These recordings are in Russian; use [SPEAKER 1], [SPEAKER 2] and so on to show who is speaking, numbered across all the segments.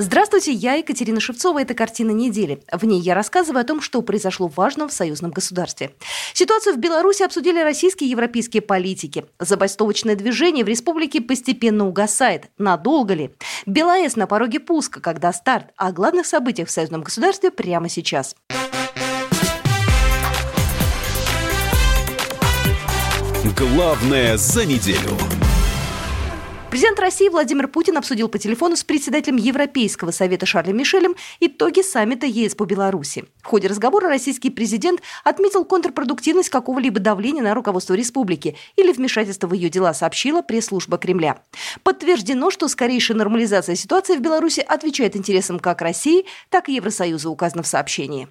[SPEAKER 1] Здравствуйте, я Екатерина Шевцова. Это «Картина недели». В ней я рассказываю о том, что произошло важного в союзном государстве. Ситуацию в Беларуси обсудили российские и европейские политики. Забастовочное движение в республике постепенно угасает. Надолго ли? БелАЭС на пороге пуска, когда старт. О главных событиях в союзном государстве прямо сейчас.
[SPEAKER 2] Главное за неделю.
[SPEAKER 1] Президент России Владимир Путин обсудил по телефону с председателем Европейского совета Шарлем Мишелем итоги саммита ЕС по Беларуси. В ходе разговора российский президент отметил контрпродуктивность какого-либо давления на руководство республики или вмешательство в ее дела, сообщила пресс-служба Кремля. Подтверждено, что скорейшая нормализация ситуации в Беларуси отвечает интересам как России, так и Евросоюза, указано в сообщении.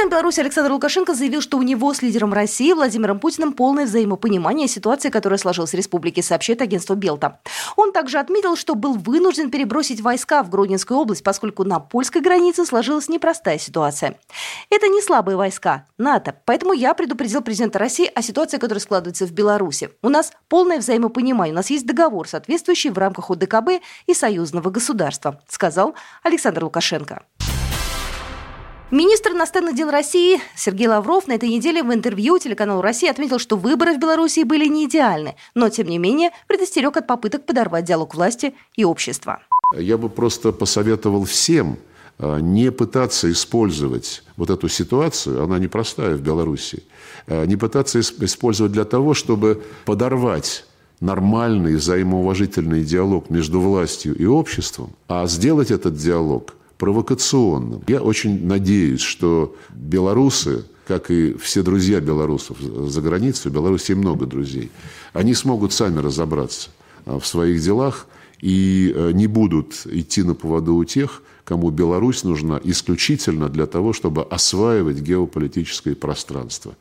[SPEAKER 1] Президент Беларуси Александр Лукашенко заявил, что у него с лидером России Владимиром Путиным полное взаимопонимание ситуации, которая сложилась в республике, сообщает агентство Белта. Он также отметил, что был вынужден перебросить войска в Гродненскую область, поскольку на польской границе сложилась непростая ситуация. Это не слабые войска, НАТО. Поэтому я предупредил президента России о ситуации, которая складывается в Беларуси. У нас полное взаимопонимание. У нас есть договор, соответствующий в рамках ОДКБ и союзного государства, сказал Александр Лукашенко. Министр иностранных дел России Сергей Лавров на этой неделе в интервью телеканалу «Россия» отметил, что выборы в Беларуси были не идеальны, но, тем не менее, предостерег от попыток подорвать диалог власти и общества.
[SPEAKER 3] Я бы просто посоветовал всем э, не пытаться использовать вот эту ситуацию, она непростая в Беларуси, э, не пытаться использовать для того, чтобы подорвать нормальный взаимоуважительный диалог между властью и обществом, а сделать этот диалог – провокационным. Я очень надеюсь, что белорусы, как и все друзья белорусов за границей, в Беларуси много друзей, они смогут сами разобраться а, в своих делах и э, не будут идти на поводу у тех, кому Беларусь нужна исключительно для того, чтобы осваивать геополитическое пространство,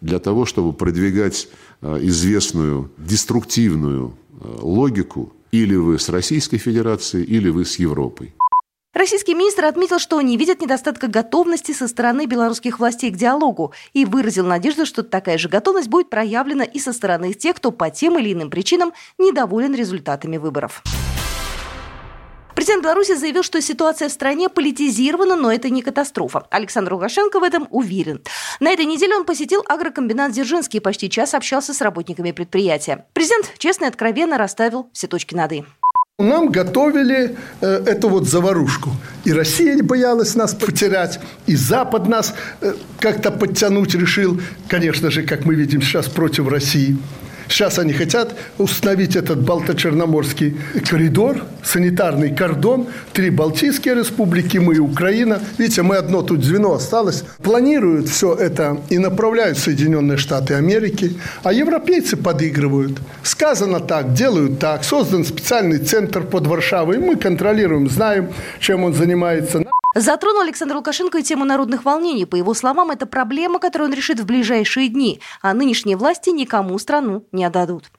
[SPEAKER 3] для того, чтобы продвигать э, известную деструктивную э, логику или вы с Российской Федерацией, или вы с Европой.
[SPEAKER 1] Российский министр отметил, что не видит недостатка готовности со стороны белорусских властей к диалогу и выразил надежду, что такая же готовность будет проявлена и со стороны тех, кто по тем или иным причинам недоволен результатами выборов. Президент Беларуси заявил, что ситуация в стране политизирована, но это не катастрофа. Александр Лукашенко в этом уверен. На этой неделе он посетил агрокомбинат «Дзержинский» и почти час общался с работниками предприятия. Президент честно и откровенно расставил все точки над «и».
[SPEAKER 4] Нам готовили э, эту вот заварушку. И Россия не боялась нас потерять, и Запад нас э, как-то подтянуть решил, конечно же, как мы видим сейчас, против России. Сейчас они хотят установить этот Балто-Черноморский коридор, санитарный кордон, три Балтийские республики, мы и Украина. Видите, мы одно тут звено осталось. Планируют все это и направляют Соединенные Штаты Америки, а европейцы подыгрывают. Сказано так, делают так. Создан специальный центр под Варшавой. Мы контролируем, знаем, чем он занимается.
[SPEAKER 1] Затронул Александр Лукашенко и тему народных волнений. По его словам, это проблема, которую он решит в ближайшие дни, а нынешние власти никому страну не отдадут.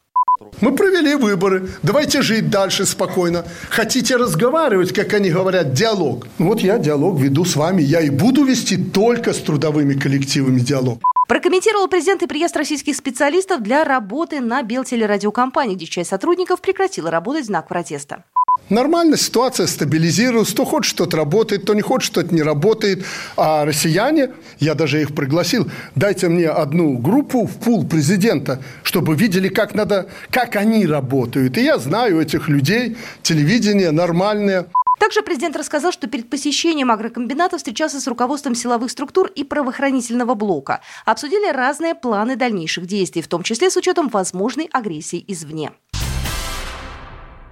[SPEAKER 4] Мы провели выборы. Давайте жить дальше спокойно. Хотите разговаривать, как они говорят, диалог. Вот я диалог веду с вами. Я и буду вести только с трудовыми коллективами диалог.
[SPEAKER 1] Прокомментировал президент и приезд российских специалистов для работы на Белтелерадиокомпании, где часть сотрудников прекратила работать в знак протеста.
[SPEAKER 4] Нормально, ситуация стабилизируется. Кто хочет, тот работает, кто не хочет, тот не работает. А россияне, я даже их пригласил, дайте мне одну группу в пул президента, чтобы видели, как, надо, как они работают. И я знаю этих людей, телевидение нормальное.
[SPEAKER 1] Также президент рассказал, что перед посещением агрокомбината встречался с руководством силовых структур и правоохранительного блока. Обсудили разные планы дальнейших действий, в том числе с учетом возможной агрессии извне.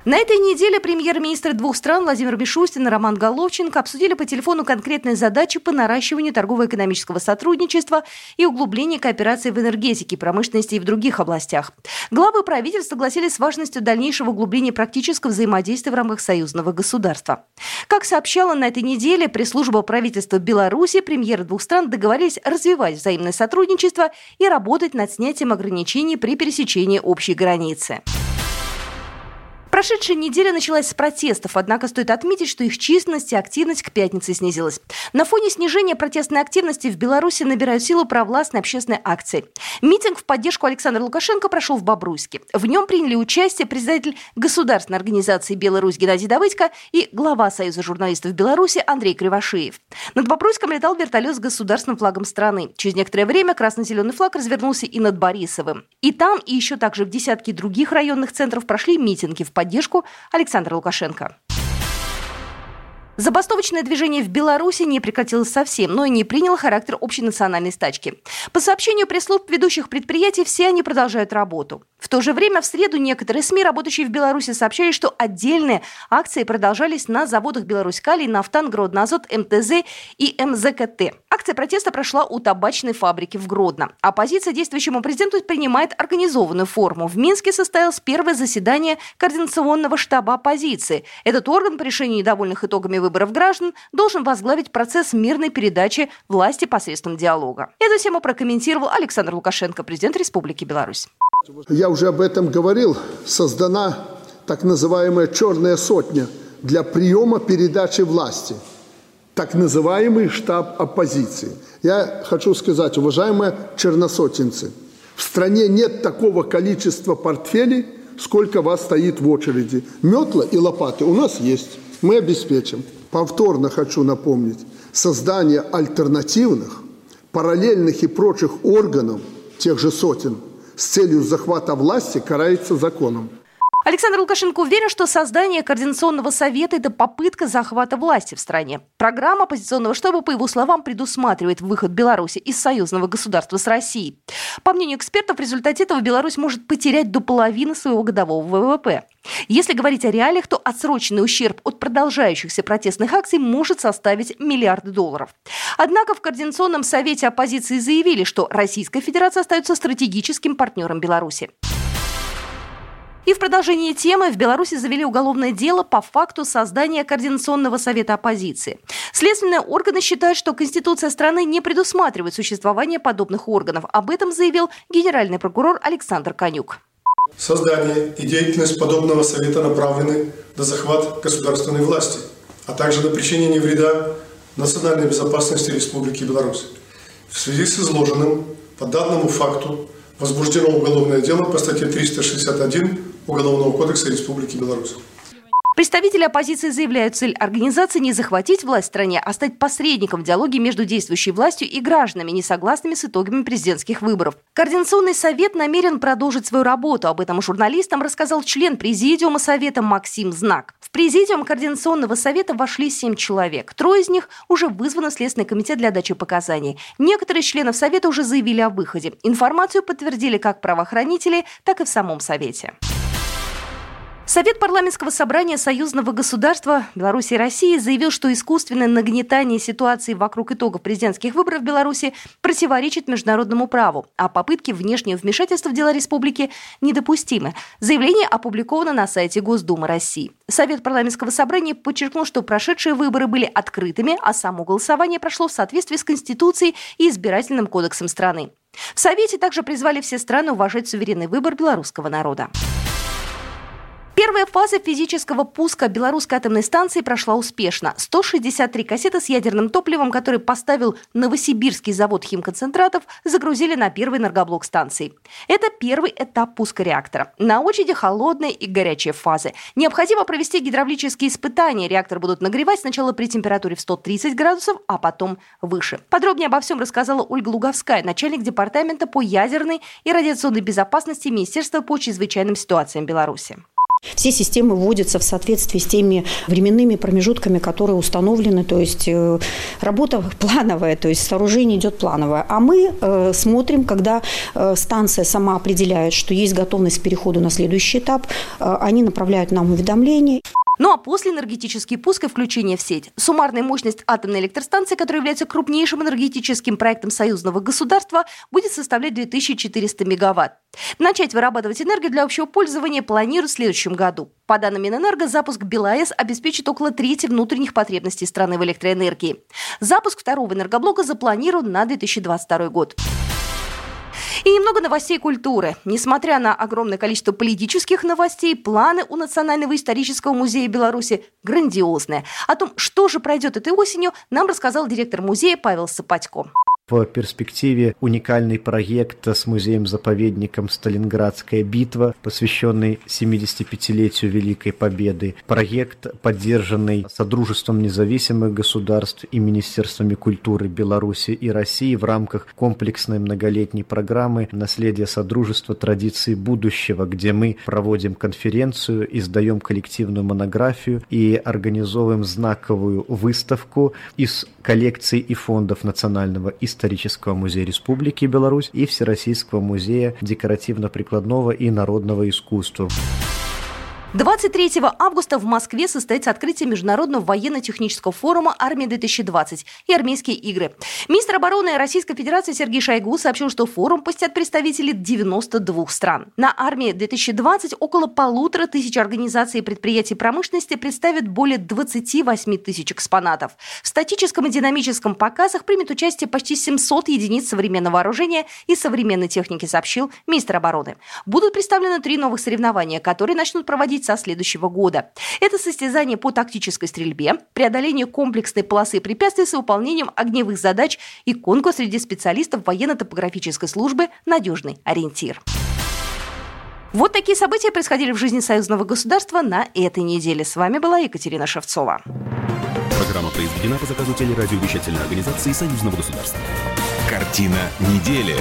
[SPEAKER 1] На этой неделе премьер-министры двух стран Владимир Мишустин и Роман Головченко обсудили по телефону конкретные задачи по наращиванию торгово-экономического сотрудничества и углублению кооперации в энергетике, промышленности и в других областях. Главы правительств согласились с важностью дальнейшего углубления практического взаимодействия в рамках союзного государства. Как сообщала на этой неделе пресс-служба правительства Беларуси, премьеры двух стран договорились развивать взаимное сотрудничество и работать над снятием ограничений при пересечении общей границы. Прошедшая неделя началась с протестов, однако стоит отметить, что их численность и активность к пятнице снизилась. На фоне снижения протестной активности в Беларуси набирают силу провластные общественные акции. Митинг в поддержку Александра Лукашенко прошел в Бобруйске. В нем приняли участие председатель Государственной организации «Беларусь» Геннадий Давыдько и глава Союза журналистов Беларуси Андрей Кривошеев. Над Бобруйском летал вертолет с государственным флагом страны. Через некоторое время красно-зеленый флаг развернулся и над Борисовым. И там, и еще также в десятки других районных центров прошли митинги в поддержку Александра Лукашенко. Забастовочное движение в Беларуси не прекратилось совсем, но и не приняло характер общенациональной стачки. По сообщению пресс-служб ведущих предприятий, все они продолжают работу. В то же время в среду некоторые СМИ, работающие в Беларуси, сообщали, что отдельные акции продолжались на заводах Беларусь-Калий, Нафтан, Гроднозот, МТЗ и МЗКТ. Акция протеста прошла у табачной фабрики в Гродно. Оппозиция действующему президенту принимает организованную форму. В Минске состоялось первое заседание Координационного штаба оппозиции. Этот орган по решению недовольных итогами выборов граждан должен возглавить процесс мирной передачи власти посредством диалога. Эту тему прокомментировал Александр Лукашенко, президент Республики Беларусь.
[SPEAKER 4] Я уже об этом говорил. Создана так называемая «черная сотня» для приема передачи власти. Так называемый штаб оппозиции. Я хочу сказать, уважаемые черносотенцы, в стране нет такого количества портфелей, сколько вас стоит в очереди. Метла и лопаты у нас есть. Мы обеспечим. Повторно хочу напомнить. Создание альтернативных, параллельных и прочих органов, тех же сотен – с целью захвата власти карается законом.
[SPEAKER 1] Александр Лукашенко уверен, что создание Координационного совета – это попытка захвата власти в стране. Программа оппозиционного штаба, по его словам, предусматривает выход Беларуси из союзного государства с Россией. По мнению экспертов, в результате этого Беларусь может потерять до половины своего годового ВВП. Если говорить о реалиях, то отсроченный ущерб от продолжающихся протестных акций может составить миллиарды долларов. Однако в Координационном совете оппозиции заявили, что Российская Федерация остается стратегическим партнером Беларуси. И в продолжении темы в Беларуси завели уголовное дело по факту создания Координационного совета оппозиции. Следственные органы считают, что Конституция страны не предусматривает существование подобных органов. Об этом заявил генеральный прокурор Александр Конюк.
[SPEAKER 5] Создание и деятельность подобного совета направлены на захват государственной власти, а также на причинение вреда национальной безопасности Республики Беларусь. В связи с изложенным, по данному факту, возбуждено уголовное дело по статье 361 Уголовного кодекса Республики Беларусь.
[SPEAKER 1] Представители оппозиции заявляют, цель организации не захватить власть в стране, а стать посредником в диалоге между действующей властью и гражданами, не согласными с итогами президентских выборов. Координационный совет намерен продолжить свою работу. Об этом журналистам рассказал член Президиума Совета Максим Знак. В Президиум Координационного совета вошли семь человек. Трое из них уже вызваны в Следственный комитет для дачи показаний. Некоторые членов Совета уже заявили о выходе. Информацию подтвердили как правоохранители, так и в самом Совете. Совет парламентского собрания союзного государства Беларуси и России заявил, что искусственное нагнетание ситуации вокруг итогов президентских выборов в Беларуси противоречит международному праву, а попытки внешнего вмешательства в дела республики недопустимы. Заявление опубликовано на сайте Госдумы России. Совет парламентского собрания подчеркнул, что прошедшие выборы были открытыми, а само голосование прошло в соответствии с Конституцией и избирательным кодексом страны. В Совете также призвали все страны уважать суверенный выбор белорусского народа. Первая фаза физического пуска белорусской атомной станции прошла успешно. 163 кассеты с ядерным топливом, который поставил Новосибирский завод химконцентратов, загрузили на первый энергоблок станции. Это первый этап пуска реактора. На очереди холодные и горячие фазы. Необходимо провести гидравлические испытания. Реактор будут нагревать сначала при температуре в 130 градусов, а потом выше. Подробнее обо всем рассказала Ольга Луговская, начальник департамента по ядерной и радиационной безопасности Министерства по чрезвычайным ситуациям Беларуси.
[SPEAKER 6] Все системы вводятся в соответствии с теми временными промежутками, которые установлены, то есть э, работа плановая, то есть сооружение идет плановое. А мы э, смотрим, когда э, станция сама определяет, что есть готовность к переходу на следующий этап, они направляют нам уведомление.
[SPEAKER 1] Ну а после энергетический пуск и включение в сеть. Суммарная мощность атомной электростанции, которая является крупнейшим энергетическим проектом союзного государства, будет составлять 2400 мегаватт. Начать вырабатывать энергию для общего пользования планируют в следующем году. По данным Минэнерго, запуск БелАЭС обеспечит около трети внутренних потребностей страны в электроэнергии. Запуск второго энергоблока запланирован на 2022 год. И немного новостей культуры. Несмотря на огромное количество политических новостей, планы у Национального исторического музея Беларуси грандиозные. О том, что же пройдет этой осенью, нам рассказал директор музея Павел Сапатько
[SPEAKER 7] в перспективе уникальный проект с музеем-заповедником «Сталинградская битва», посвященный 75-летию Великой Победы. Проект, поддержанный Содружеством независимых государств и Министерствами культуры Беларуси и России в рамках комплексной многолетней программы «Наследие Содружества. Традиции будущего», где мы проводим конференцию, издаем коллективную монографию и организовываем знаковую выставку из коллекций и фондов Национального исторического Исторического музея Республики Беларусь и Всероссийского музея декоративно-прикладного и народного искусства.
[SPEAKER 1] 23 августа в Москве состоится открытие Международного военно-технического форума «Армия-2020» и «Армейские игры». Министр обороны Российской Федерации Сергей Шойгу сообщил, что форум посетят представители 92 стран. На «Армии-2020» около полутора тысяч организаций и предприятий промышленности представят более 28 тысяч экспонатов. В статическом и динамическом показах примет участие почти 700 единиц современного вооружения и современной техники, сообщил министр обороны. Будут представлены три новых соревнования, которые начнут проводить проходить со следующего года. Это состязание по тактической стрельбе, преодоление комплексной полосы препятствий с выполнением огневых задач и конкурс среди специалистов военно-топографической службы «Надежный ориентир». Вот такие события происходили в жизни союзного государства на этой неделе. С вами была Екатерина Шевцова.
[SPEAKER 2] Программа произведена по заказу телерадиовещательной организации союзного государства. Картина недели.